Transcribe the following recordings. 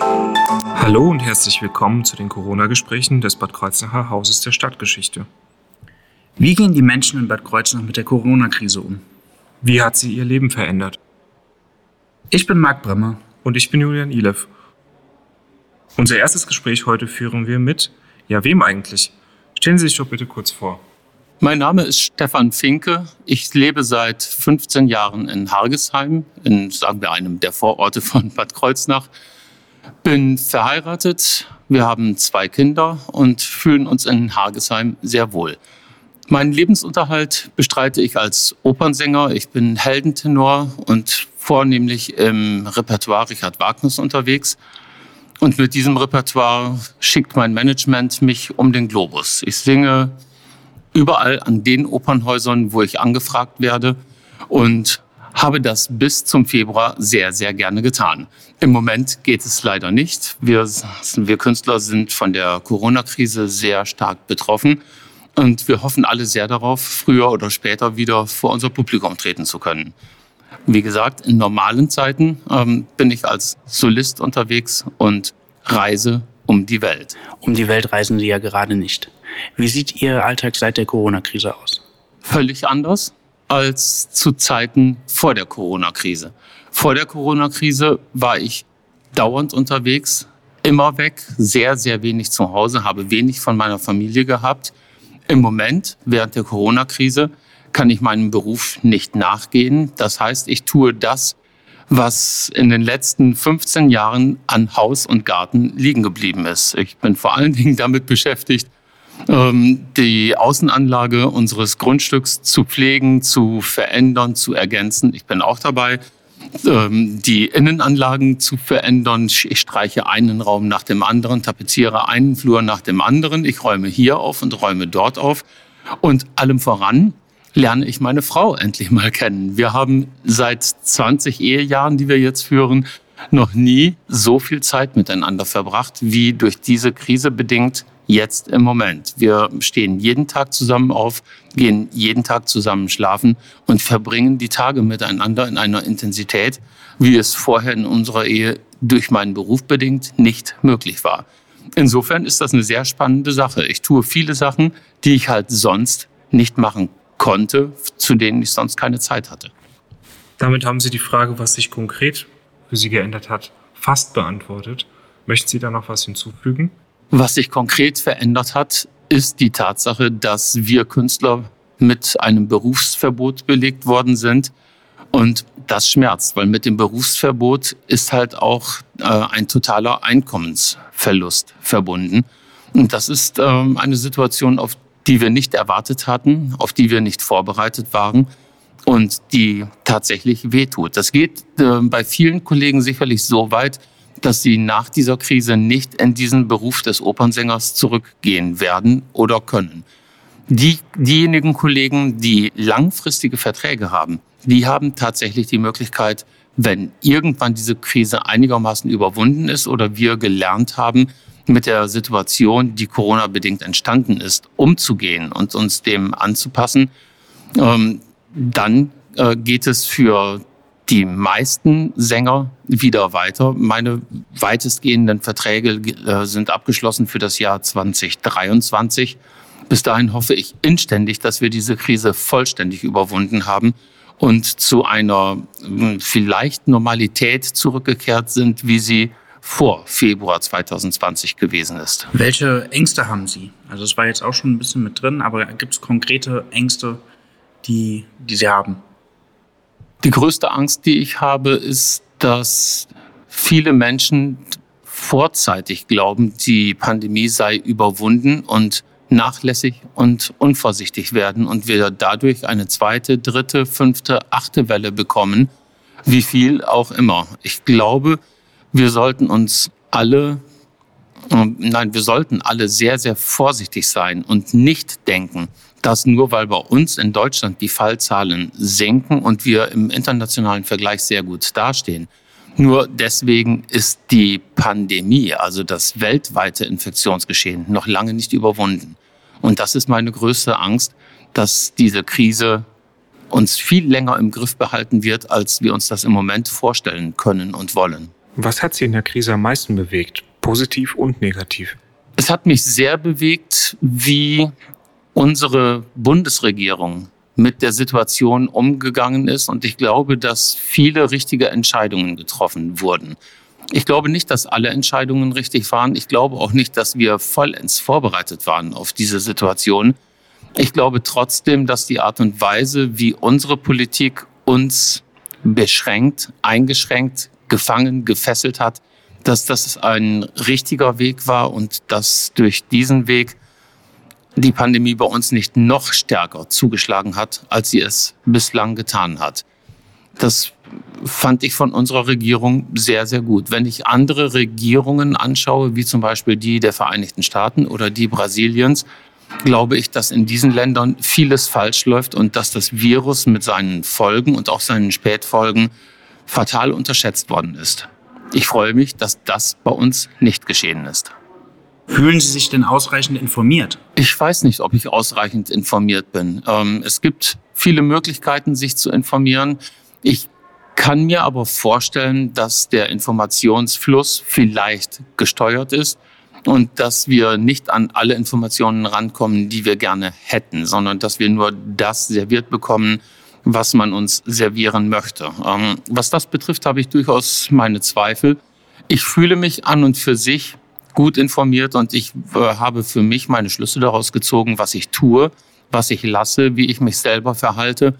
Hallo und herzlich willkommen zu den Corona-Gesprächen des Bad Kreuznacher Hauses der Stadtgeschichte. Wie gehen die Menschen in Bad Kreuznach mit der Corona-Krise um? Wie hat sie ihr Leben verändert? Ich bin Marc Bremmer. Und ich bin Julian Ilev. Unser erstes Gespräch heute führen wir mit, ja, wem eigentlich? Stellen Sie sich doch bitte kurz vor. Mein Name ist Stefan Finke. Ich lebe seit 15 Jahren in Hargesheim, in, sagen wir, einem der Vororte von Bad Kreuznach. Bin verheiratet, wir haben zwei Kinder und fühlen uns in Hagesheim sehr wohl. Meinen Lebensunterhalt bestreite ich als Opernsänger. Ich bin Heldentenor und vornehmlich im Repertoire Richard Wagners unterwegs. Und mit diesem Repertoire schickt mein Management mich um den Globus. Ich singe überall an den Opernhäusern, wo ich angefragt werde und habe das bis zum Februar sehr, sehr gerne getan. Im Moment geht es leider nicht. Wir, wir Künstler sind von der Corona-Krise sehr stark betroffen. Und wir hoffen alle sehr darauf, früher oder später wieder vor unser Publikum treten zu können. Wie gesagt, in normalen Zeiten ähm, bin ich als Solist unterwegs und reise um die Welt. Um die Welt reisen Sie ja gerade nicht. Wie sieht Ihr Alltag seit der Corona-Krise aus? Völlig anders als zu Zeiten vor der Corona-Krise. Vor der Corona-Krise war ich dauernd unterwegs, immer weg, sehr, sehr wenig zu Hause, habe wenig von meiner Familie gehabt. Im Moment, während der Corona-Krise, kann ich meinem Beruf nicht nachgehen. Das heißt, ich tue das, was in den letzten 15 Jahren an Haus und Garten liegen geblieben ist. Ich bin vor allen Dingen damit beschäftigt, die Außenanlage unseres Grundstücks zu pflegen, zu verändern, zu ergänzen. Ich bin auch dabei, ähm, die Innenanlagen zu verändern. Ich streiche einen Raum nach dem anderen, tapeziere einen Flur nach dem anderen. Ich räume hier auf und räume dort auf. Und allem voran lerne ich meine Frau endlich mal kennen. Wir haben seit 20 Ehejahren, die wir jetzt führen, noch nie so viel Zeit miteinander verbracht, wie durch diese Krise bedingt jetzt im Moment. Wir stehen jeden Tag zusammen auf, gehen jeden Tag zusammen schlafen und verbringen die Tage miteinander in einer Intensität, wie es vorher in unserer Ehe durch meinen Beruf bedingt nicht möglich war. Insofern ist das eine sehr spannende Sache. Ich tue viele Sachen, die ich halt sonst nicht machen konnte, zu denen ich sonst keine Zeit hatte. Damit haben Sie die Frage, was sich konkret für Sie geändert hat, fast beantwortet. Möchten Sie da noch was hinzufügen? Was sich konkret verändert hat, ist die Tatsache, dass wir Künstler mit einem Berufsverbot belegt worden sind. Und das schmerzt, weil mit dem Berufsverbot ist halt auch äh, ein totaler Einkommensverlust verbunden. Und das ist ähm, eine Situation, auf die wir nicht erwartet hatten, auf die wir nicht vorbereitet waren und die tatsächlich wehtut. Das geht äh, bei vielen Kollegen sicherlich so weit, dass sie nach dieser Krise nicht in diesen Beruf des Opernsängers zurückgehen werden oder können. Die, diejenigen Kollegen, die langfristige Verträge haben, die haben tatsächlich die Möglichkeit, wenn irgendwann diese Krise einigermaßen überwunden ist oder wir gelernt haben, mit der Situation, die Corona-bedingt entstanden ist, umzugehen und uns dem anzupassen, ähm, dann äh, geht es für die meisten Sänger wieder weiter. Meine weitestgehenden Verträge äh, sind abgeschlossen für das Jahr 2023. Bis dahin hoffe ich inständig, dass wir diese Krise vollständig überwunden haben und zu einer hm, vielleicht Normalität zurückgekehrt sind, wie sie vor Februar 2020 gewesen ist. Welche Ängste haben Sie? Also es war jetzt auch schon ein bisschen mit drin, aber gibt es konkrete Ängste, die, die Sie haben? Die größte Angst, die ich habe, ist, dass viele Menschen vorzeitig glauben, die Pandemie sei überwunden und nachlässig und unvorsichtig werden und wir dadurch eine zweite, dritte, fünfte, achte Welle bekommen, wie viel auch immer. Ich glaube, wir sollten uns alle, äh, nein, wir sollten alle sehr, sehr vorsichtig sein und nicht denken, dass nur weil bei uns in Deutschland die Fallzahlen senken und wir im internationalen Vergleich sehr gut dastehen, nur deswegen ist die Pandemie, also das weltweite Infektionsgeschehen, noch lange nicht überwunden. Und das ist meine größte Angst, dass diese Krise uns viel länger im Griff behalten wird, als wir uns das im Moment vorstellen können und wollen. Was hat Sie in der Krise am meisten bewegt, positiv und negativ? Es hat mich sehr bewegt, wie unsere Bundesregierung mit der Situation umgegangen ist. Und ich glaube, dass viele richtige Entscheidungen getroffen wurden. Ich glaube nicht, dass alle Entscheidungen richtig waren. Ich glaube auch nicht, dass wir vollends vorbereitet waren auf diese Situation. Ich glaube trotzdem, dass die Art und Weise, wie unsere Politik uns beschränkt, eingeschränkt, gefangen, gefesselt hat, dass das ein richtiger Weg war und dass durch diesen Weg die Pandemie bei uns nicht noch stärker zugeschlagen hat, als sie es bislang getan hat. Das fand ich von unserer Regierung sehr, sehr gut. Wenn ich andere Regierungen anschaue, wie zum Beispiel die der Vereinigten Staaten oder die Brasiliens, glaube ich, dass in diesen Ländern vieles falsch läuft und dass das Virus mit seinen Folgen und auch seinen Spätfolgen fatal unterschätzt worden ist. Ich freue mich, dass das bei uns nicht geschehen ist. Fühlen Sie sich denn ausreichend informiert? Ich weiß nicht, ob ich ausreichend informiert bin. Ähm, es gibt viele Möglichkeiten, sich zu informieren. Ich kann mir aber vorstellen, dass der Informationsfluss vielleicht gesteuert ist und dass wir nicht an alle Informationen rankommen, die wir gerne hätten, sondern dass wir nur das serviert bekommen, was man uns servieren möchte. Ähm, was das betrifft, habe ich durchaus meine Zweifel. Ich fühle mich an und für sich gut informiert und ich äh, habe für mich meine Schlüsse daraus gezogen, was ich tue, was ich lasse, wie ich mich selber verhalte,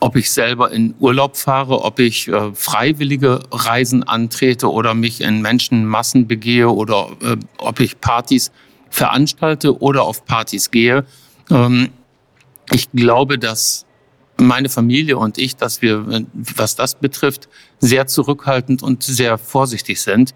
ob ich selber in Urlaub fahre, ob ich äh, freiwillige Reisen antrete oder mich in Menschenmassen begehe oder äh, ob ich Partys veranstalte oder auf Partys gehe. Ähm, ich glaube, dass meine Familie und ich, dass wir, was das betrifft, sehr zurückhaltend und sehr vorsichtig sind.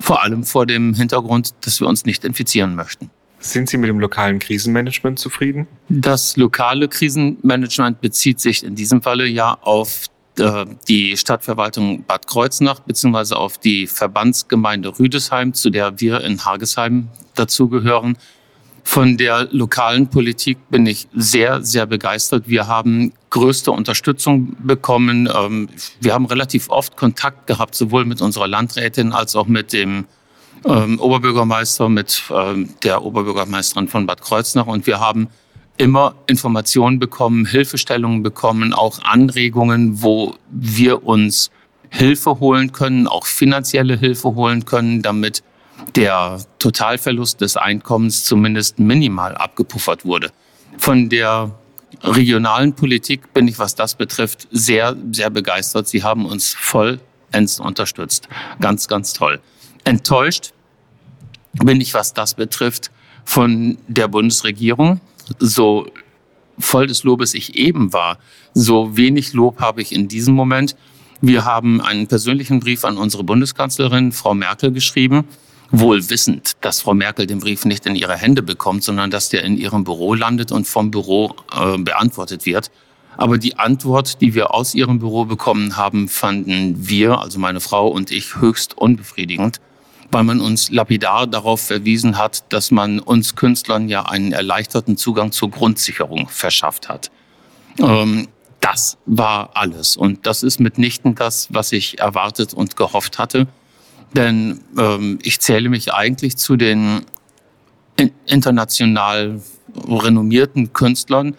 Vor allem vor dem Hintergrund, dass wir uns nicht infizieren möchten. Sind Sie mit dem lokalen Krisenmanagement zufrieden? Das lokale Krisenmanagement bezieht sich in diesem Falle ja auf äh, die Stadtverwaltung Bad Kreuznach beziehungsweise auf die Verbandsgemeinde Rüdesheim, zu der wir in Hagesheim dazugehören. Von der lokalen Politik bin ich sehr, sehr begeistert. Wir haben größte Unterstützung bekommen. Ähm, wir haben relativ oft Kontakt gehabt, sowohl mit unserer Landrätin als auch mit dem ähm, Oberbürgermeister, mit ähm, der Oberbürgermeisterin von Bad Kreuznach. Und wir haben immer Informationen bekommen, Hilfestellungen bekommen, auch Anregungen, wo wir uns Hilfe holen können, auch finanzielle Hilfe holen können, damit der Totalverlust des Einkommens zumindest minimal abgepuffert wurde. Von der regionalen Politik bin ich, was das betrifft, sehr, sehr begeistert. Sie haben uns vollends unterstützt. Ganz, ganz toll. Enttäuscht bin ich, was das betrifft, von der Bundesregierung. So voll des Lobes ich eben war, so wenig Lob habe ich in diesem Moment. Wir haben einen persönlichen Brief an unsere Bundeskanzlerin, Frau Merkel, geschrieben wohl wissend, dass Frau Merkel den Brief nicht in ihre Hände bekommt, sondern dass der in ihrem Büro landet und vom Büro äh, beantwortet wird. Aber die Antwort, die wir aus ihrem Büro bekommen haben, fanden wir, also meine Frau und ich, höchst unbefriedigend, weil man uns lapidar darauf verwiesen hat, dass man uns Künstlern ja einen erleichterten Zugang zur Grundsicherung verschafft hat. Ähm, das war alles. Und das ist mitnichten das, was ich erwartet und gehofft hatte. Denn ähm, ich zähle mich eigentlich zu den international renommierten Künstlern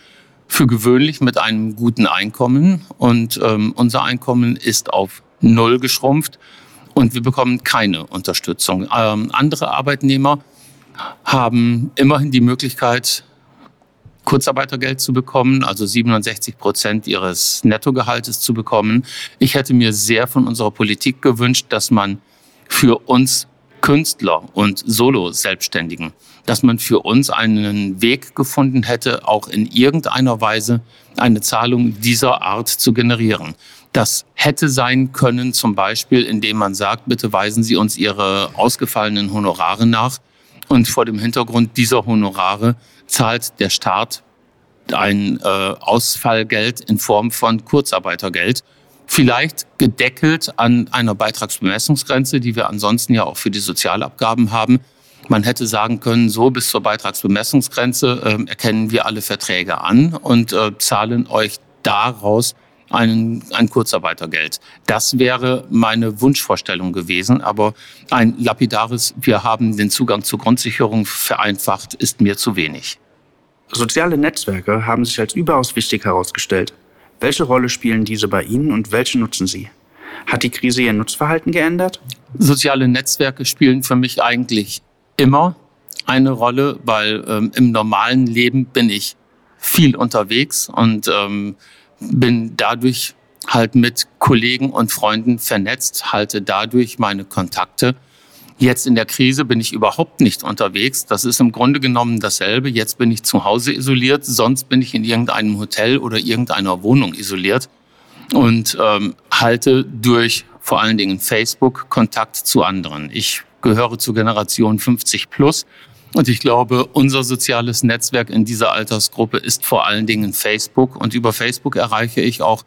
für gewöhnlich mit einem guten Einkommen. Und ähm, unser Einkommen ist auf Null geschrumpft und wir bekommen keine Unterstützung. Ähm, andere Arbeitnehmer haben immerhin die Möglichkeit, Kurzarbeitergeld zu bekommen, also 67 Prozent ihres Nettogehaltes zu bekommen. Ich hätte mir sehr von unserer Politik gewünscht, dass man für uns Künstler und Solo-Selbstständigen, dass man für uns einen Weg gefunden hätte, auch in irgendeiner Weise eine Zahlung dieser Art zu generieren. Das hätte sein können, zum Beispiel, indem man sagt, bitte weisen Sie uns Ihre ausgefallenen Honorare nach. Und vor dem Hintergrund dieser Honorare zahlt der Staat ein äh, Ausfallgeld in Form von Kurzarbeitergeld vielleicht gedeckelt an einer Beitragsbemessungsgrenze, die wir ansonsten ja auch für die Sozialabgaben haben. Man hätte sagen können, so bis zur Beitragsbemessungsgrenze äh, erkennen wir alle Verträge an und äh, zahlen euch daraus ein, ein Kurzarbeitergeld. Das wäre meine Wunschvorstellung gewesen, aber ein lapidares, wir haben den Zugang zur Grundsicherung vereinfacht, ist mir zu wenig. Soziale Netzwerke haben sich als überaus wichtig herausgestellt. Welche Rolle spielen diese bei Ihnen und welche nutzen Sie? Hat die Krise Ihr Nutzverhalten geändert? Soziale Netzwerke spielen für mich eigentlich immer eine Rolle, weil ähm, im normalen Leben bin ich viel unterwegs und ähm, bin dadurch halt mit Kollegen und Freunden vernetzt, halte dadurch meine Kontakte. Jetzt in der Krise bin ich überhaupt nicht unterwegs. Das ist im Grunde genommen dasselbe. Jetzt bin ich zu Hause isoliert, sonst bin ich in irgendeinem Hotel oder irgendeiner Wohnung isoliert und ähm, halte durch vor allen Dingen Facebook Kontakt zu anderen. Ich gehöre zur Generation 50 plus und ich glaube, unser soziales Netzwerk in dieser Altersgruppe ist vor allen Dingen Facebook. Und über Facebook erreiche ich auch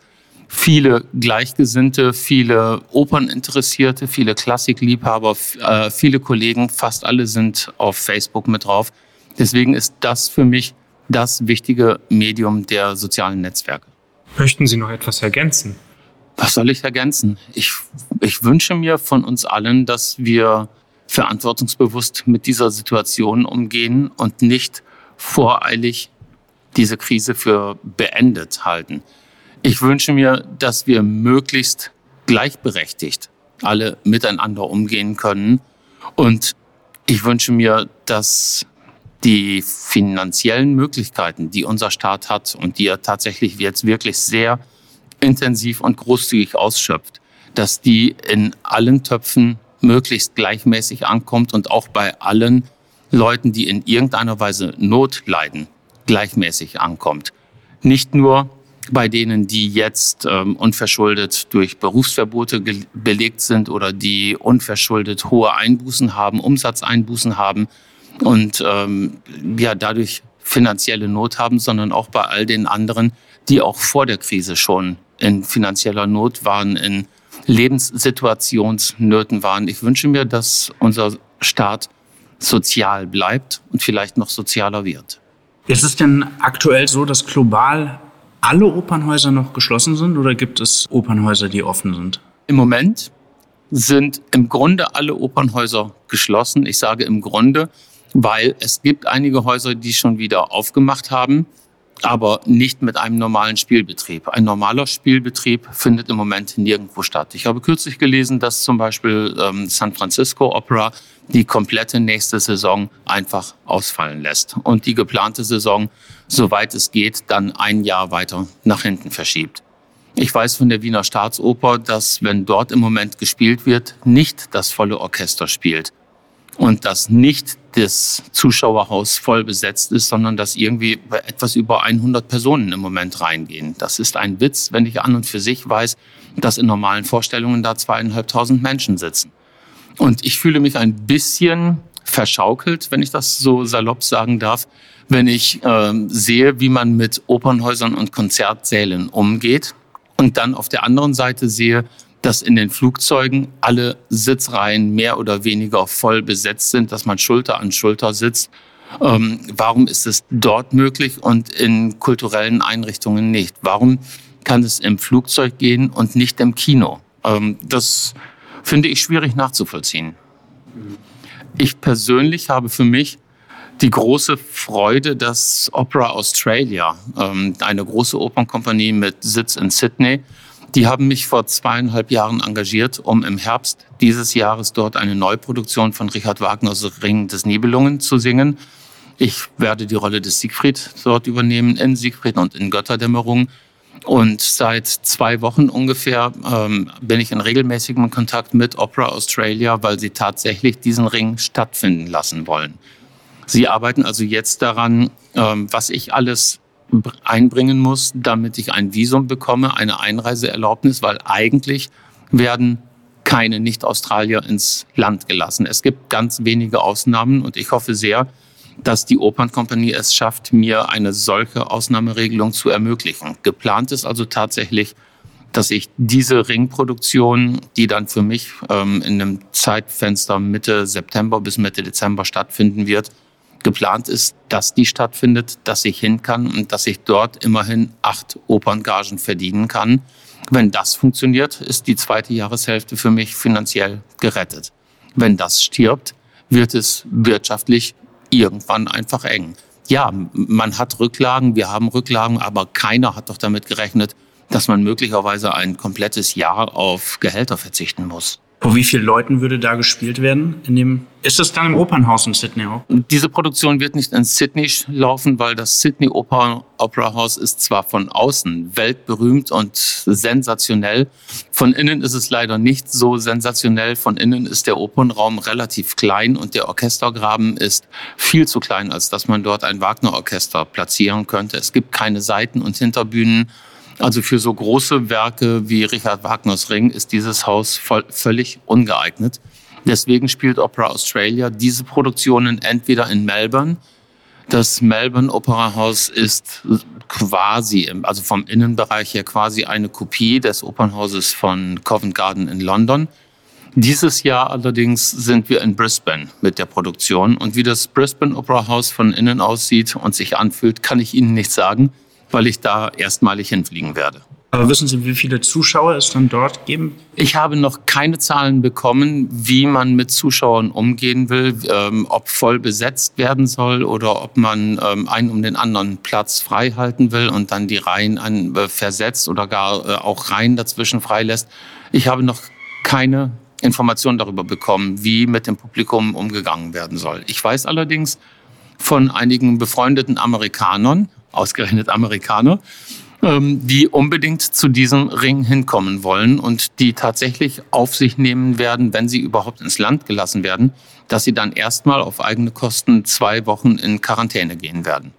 viele Gleichgesinnte, viele Operninteressierte, viele Klassikliebhaber, äh, viele Kollegen. Fast alle sind auf Facebook mit drauf. Deswegen ist das für mich das wichtige Medium der sozialen Netzwerke. Möchten Sie noch etwas ergänzen? Was soll ich ergänzen? Ich, ich wünsche mir von uns allen, dass wir verantwortungsbewusst mit dieser Situation umgehen und nicht voreilig diese Krise für beendet halten. Ich wünsche mir, dass wir möglichst gleichberechtigt alle miteinander umgehen können. Und ich wünsche mir, dass die finanziellen Möglichkeiten, die unser Staat hat und die er tatsächlich jetzt wirklich sehr intensiv und großzügig ausschöpft, dass die in allen Töpfen möglichst gleichmäßig ankommt und auch bei allen Leuten, die in irgendeiner Weise Not leiden, gleichmäßig ankommt. Nicht nur bei denen, die jetzt ähm, unverschuldet durch Berufsverbote belegt sind oder die unverschuldet hohe Einbußen haben, Umsatzeinbußen haben und ähm, ja dadurch finanzielle Not haben, sondern auch bei all den anderen, die auch vor der Krise schon in finanzieller Not waren, in Lebenssituationsnöten waren. Ich wünsche mir, dass unser Staat sozial bleibt und vielleicht noch sozialer wird. Ist es denn aktuell so, dass global alle Opernhäuser noch geschlossen sind oder gibt es Opernhäuser, die offen sind? Im Moment sind im Grunde alle Opernhäuser geschlossen. Ich sage im Grunde, weil es gibt einige Häuser, die schon wieder aufgemacht haben aber nicht mit einem normalen Spielbetrieb. Ein normaler Spielbetrieb findet im Moment nirgendwo statt. Ich habe kürzlich gelesen, dass zum Beispiel ähm, San Francisco Opera die komplette nächste Saison einfach ausfallen lässt und die geplante Saison, soweit es geht, dann ein Jahr weiter nach hinten verschiebt. Ich weiß von der Wiener Staatsoper, dass wenn dort im Moment gespielt wird, nicht das volle Orchester spielt und dass nicht das Zuschauerhaus voll besetzt ist, sondern dass irgendwie etwas über 100 Personen im Moment reingehen. Das ist ein Witz, wenn ich an und für sich weiß, dass in normalen Vorstellungen da zweieinhalbtausend Menschen sitzen. Und ich fühle mich ein bisschen verschaukelt, wenn ich das so salopp sagen darf, wenn ich äh, sehe, wie man mit Opernhäusern und Konzertsälen umgeht und dann auf der anderen Seite sehe, dass in den Flugzeugen alle Sitzreihen mehr oder weniger voll besetzt sind, dass man Schulter an Schulter sitzt. Ähm, warum ist es dort möglich und in kulturellen Einrichtungen nicht? Warum kann es im Flugzeug gehen und nicht im Kino? Ähm, das finde ich schwierig nachzuvollziehen. Ich persönlich habe für mich die große Freude, dass Opera Australia, ähm, eine große Opernkompanie mit Sitz in Sydney, die haben mich vor zweieinhalb Jahren engagiert, um im Herbst dieses Jahres dort eine Neuproduktion von Richard Wagners Ring des Nibelungen zu singen. Ich werde die Rolle des Siegfried dort übernehmen, in Siegfried und in Götterdämmerung. Und seit zwei Wochen ungefähr ähm, bin ich in regelmäßigem Kontakt mit Opera Australia, weil sie tatsächlich diesen Ring stattfinden lassen wollen. Sie arbeiten also jetzt daran, ähm, was ich alles einbringen muss, damit ich ein Visum bekomme, eine Einreiseerlaubnis, weil eigentlich werden keine Nicht-Australier ins Land gelassen. Es gibt ganz wenige Ausnahmen und ich hoffe sehr, dass die Opernkompanie es schafft, mir eine solche Ausnahmeregelung zu ermöglichen. Geplant ist also tatsächlich, dass ich diese Ringproduktion, die dann für mich ähm, in einem Zeitfenster Mitte September bis Mitte Dezember stattfinden wird, Geplant ist, dass die stattfindet, dass ich hin kann und dass ich dort immerhin acht Operngagen verdienen kann. Wenn das funktioniert, ist die zweite Jahreshälfte für mich finanziell gerettet. Wenn das stirbt, wird es wirtschaftlich irgendwann einfach eng. Ja, man hat Rücklagen, wir haben Rücklagen, aber keiner hat doch damit gerechnet, dass man möglicherweise ein komplettes Jahr auf Gehälter verzichten muss. Vor wie vielen Leuten würde da gespielt werden? In dem, ist das dann im Opernhaus in Sydney auch? Diese Produktion wird nicht in Sydney laufen, weil das Sydney Opera, Opera House ist zwar von außen weltberühmt und sensationell. Von innen ist es leider nicht so sensationell. Von innen ist der Opernraum relativ klein und der Orchestergraben ist viel zu klein, als dass man dort ein Wagner-Orchester platzieren könnte. Es gibt keine Seiten- und Hinterbühnen. Also für so große Werke wie Richard Wagners Ring ist dieses Haus voll, völlig ungeeignet. Deswegen spielt Opera Australia diese Produktionen entweder in Melbourne. Das Melbourne Opera House ist quasi, also vom Innenbereich her quasi eine Kopie des Opernhauses von Covent Garden in London. Dieses Jahr allerdings sind wir in Brisbane mit der Produktion. Und wie das Brisbane Opera House von innen aussieht und sich anfühlt, kann ich Ihnen nicht sagen weil ich da erstmalig hinfliegen werde. Aber wissen Sie, wie viele Zuschauer es dann dort geben? Ich habe noch keine Zahlen bekommen, wie man mit Zuschauern umgehen will, ähm, ob voll besetzt werden soll oder ob man ähm, einen um den anderen Platz frei halten will und dann die Reihen an, äh, versetzt oder gar äh, auch Reihen dazwischen freilässt. Ich habe noch keine Informationen darüber bekommen, wie mit dem Publikum umgegangen werden soll. Ich weiß allerdings von einigen befreundeten Amerikanern, ausgerechnet Amerikaner, ähm, die unbedingt zu diesem Ring hinkommen wollen und die tatsächlich auf sich nehmen werden, wenn sie überhaupt ins Land gelassen werden, dass sie dann erstmal auf eigene Kosten zwei Wochen in Quarantäne gehen werden.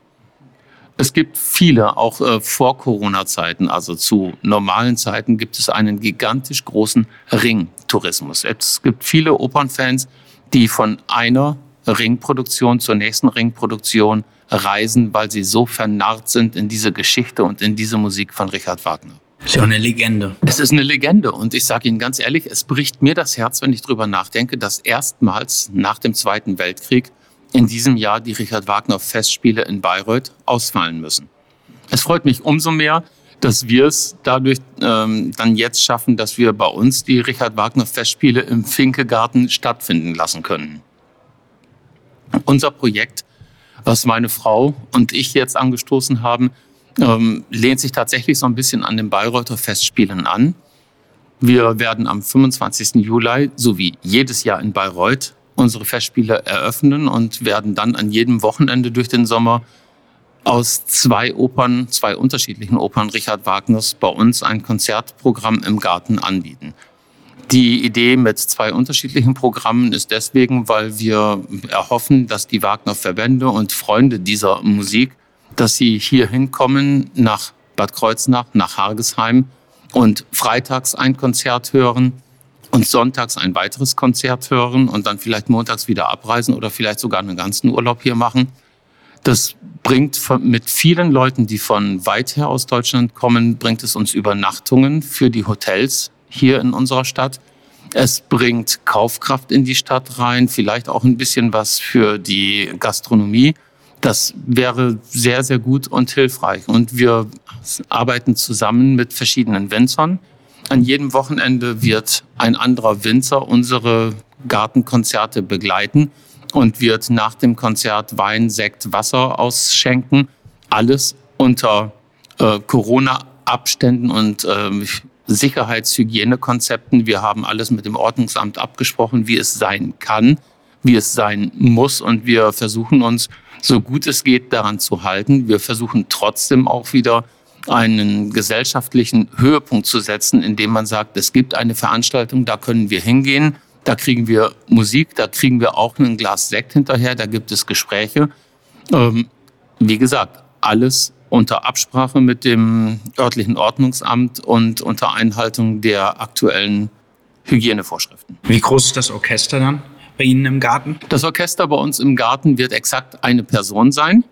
Es gibt viele, auch äh, vor Corona-Zeiten, also zu normalen Zeiten, gibt es einen gigantisch großen Ringtourismus. Es gibt viele Opernfans, die von einer Ringproduktion zur nächsten Ringproduktion reisen, weil sie so vernarrt sind in diese Geschichte und in diese Musik von Richard Wagner. Ist ja eine Legende. Es ist eine Legende und ich sage Ihnen ganz ehrlich, es bricht mir das Herz, wenn ich drüber nachdenke, dass erstmals nach dem Zweiten Weltkrieg in diesem Jahr die Richard Wagner Festspiele in Bayreuth ausfallen müssen. Es freut mich umso mehr, dass wir es dadurch ähm, dann jetzt schaffen, dass wir bei uns die Richard Wagner Festspiele im Finkegarten stattfinden lassen können. Unser Projekt was meine Frau und ich jetzt angestoßen haben, ähm, lehnt sich tatsächlich so ein bisschen an den Bayreuther Festspielen an. Wir werden am 25. Juli, so wie jedes Jahr in Bayreuth, unsere Festspiele eröffnen und werden dann an jedem Wochenende durch den Sommer aus zwei Opern, zwei unterschiedlichen Opern Richard Wagners bei uns ein Konzertprogramm im Garten anbieten. Die Idee mit zwei unterschiedlichen Programmen ist deswegen, weil wir erhoffen, dass die Wagner-Verbände und Freunde dieser Musik, dass sie hier hinkommen nach Bad Kreuznach, nach Hargesheim und freitags ein Konzert hören und sonntags ein weiteres Konzert hören und dann vielleicht montags wieder abreisen oder vielleicht sogar einen ganzen Urlaub hier machen. Das bringt mit vielen Leuten, die von weit her aus Deutschland kommen, bringt es uns Übernachtungen für die Hotels hier in unserer Stadt. Es bringt Kaufkraft in die Stadt rein, vielleicht auch ein bisschen was für die Gastronomie. Das wäre sehr, sehr gut und hilfreich. Und wir arbeiten zusammen mit verschiedenen Winzern. An jedem Wochenende wird ein anderer Winzer unsere Gartenkonzerte begleiten und wird nach dem Konzert Wein, Sekt, Wasser ausschenken. Alles unter äh, Corona-Abständen und äh, Sicherheitshygienekonzepten. Wir haben alles mit dem Ordnungsamt abgesprochen, wie es sein kann, wie es sein muss. Und wir versuchen uns, so gut es geht, daran zu halten. Wir versuchen trotzdem auch wieder einen gesellschaftlichen Höhepunkt zu setzen, indem man sagt, es gibt eine Veranstaltung, da können wir hingehen, da kriegen wir Musik, da kriegen wir auch ein Glas Sekt hinterher, da gibt es Gespräche. Ähm, wie gesagt, alles unter Absprache mit dem örtlichen Ordnungsamt und unter Einhaltung der aktuellen Hygienevorschriften. Wie groß ist das Orchester dann bei Ihnen im Garten? Das Orchester bei uns im Garten wird exakt eine Person sein.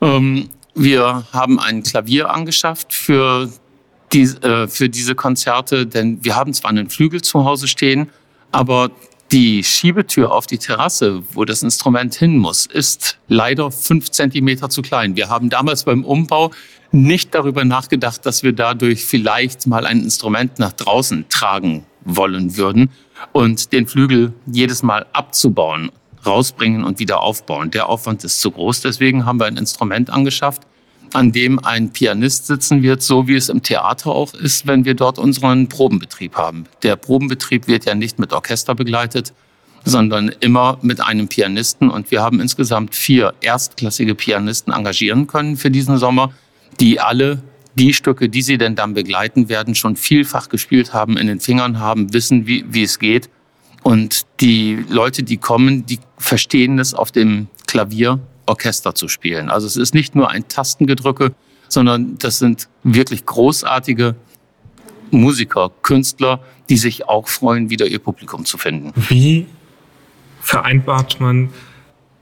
Ähm, wir haben ein Klavier angeschafft für, die, äh, für diese Konzerte, denn wir haben zwar einen Flügel zu Hause stehen, aber Die Schiebetür auf die Terrasse, wo das Instrument hin muss, ist leider fünf Zentimeter zu klein. Wir haben damals beim Umbau nicht darüber nachgedacht, dass wir dadurch vielleicht mal ein Instrument nach draußen tragen wollen würden und den Flügel jedes Mal abzubauen, rausbringen und wieder aufbauen. Der Aufwand ist zu groß. Deswegen haben wir ein Instrument angeschafft, an dem ein Pianist sitzen wird, so wie es im Theater auch ist, wenn wir dort unseren Probenbetrieb haben. Der Probenbetrieb wird ja nicht mit Orchester begleitet, sondern immer mit einem Pianisten. Und wir haben insgesamt vier erstklassige Pianisten engagieren können für diesen Sommer, die alle die Stücke, die sie denn dann begleiten werden, schon vielfach gespielt haben, in den Fingern haben, wissen, wie, wie es geht. Und die Leute, die kommen, die verstehen es auf dem Klavier Orchester zu spielen. Also es ist nicht nur ein Tastengedrücke, sondern das sind wirklich großartige Musiker, Künstler, die sich auch freuen, wieder ihr Publikum zu finden. Wie vereinbart man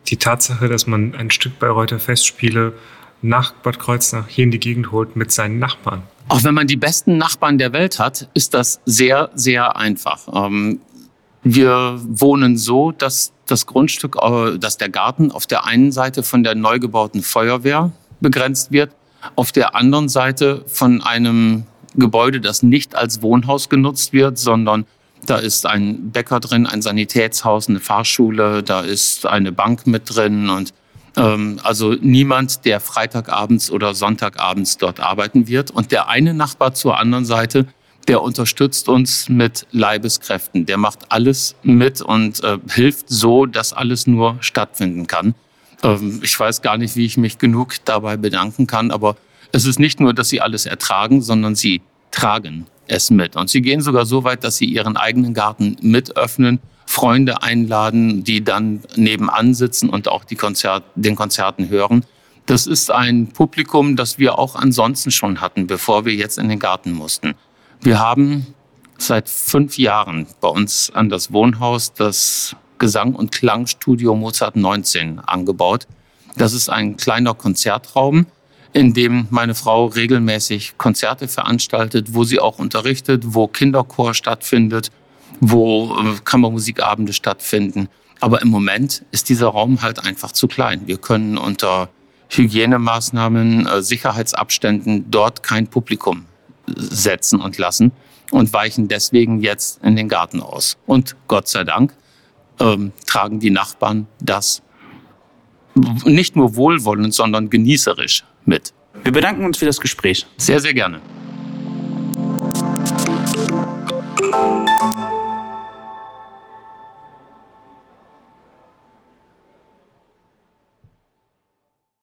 die Tatsache, dass man ein Stück Bayreuther Festspiele nach Bad Kreuznach hier in die Gegend holt mit seinen Nachbarn? Auch wenn man die besten Nachbarn der Welt hat, ist das sehr, sehr einfach. Ähm, wir wohnen so, dass das Grundstück, äh, dass der Garten auf der einen Seite von der neu gebauten Feuerwehr begrenzt wird, auf der anderen Seite von einem Gebäude, das nicht als Wohnhaus genutzt wird, sondern da ist ein Bäcker drin, ein Sanitätshaus, eine Fahrschule, da ist eine Bank mit drin und ähm, also niemand, der Freitagabends oder Sonntagabends dort arbeiten wird. Und der eine Nachbar zur anderen Seite der unterstützt uns mit Leibeskräften. Der macht alles mit und äh, hilft so, dass alles nur stattfinden kann. Ähm, ich weiß gar nicht, wie ich mich genug dabei bedanken kann, aber es ist nicht nur, dass sie alles ertragen, sondern sie tragen es mit. Und sie gehen sogar so weit, dass sie ihren eigenen Garten mit öffnen, Freunde einladen, die dann nebenan sitzen und auch die Konzert, den Konzerten hören. Das ist ein Publikum, das wir auch ansonsten schon hatten, bevor wir jetzt in den Garten mussten. Wir haben seit fünf Jahren bei uns an das Wohnhaus das Gesang- und Klangstudio Mozart 19 angebaut. Das ist ein kleiner Konzertraum, in dem meine Frau regelmäßig Konzerte veranstaltet, wo sie auch unterrichtet, wo Kinderchor stattfindet, wo äh, Kammermusikabende stattfinden. Aber im Moment ist dieser Raum halt einfach zu klein. Wir können unter Hygienemaßnahmen, äh, Sicherheitsabständen dort kein Publikum setzen und lassen und weichen deswegen jetzt in den Garten aus. Und Gott sei Dank ähm, tragen die Nachbarn das nicht nur wohlwollend, sondern genießerisch mit. Wir bedanken uns für das Gespräch. Sehr, sehr gerne.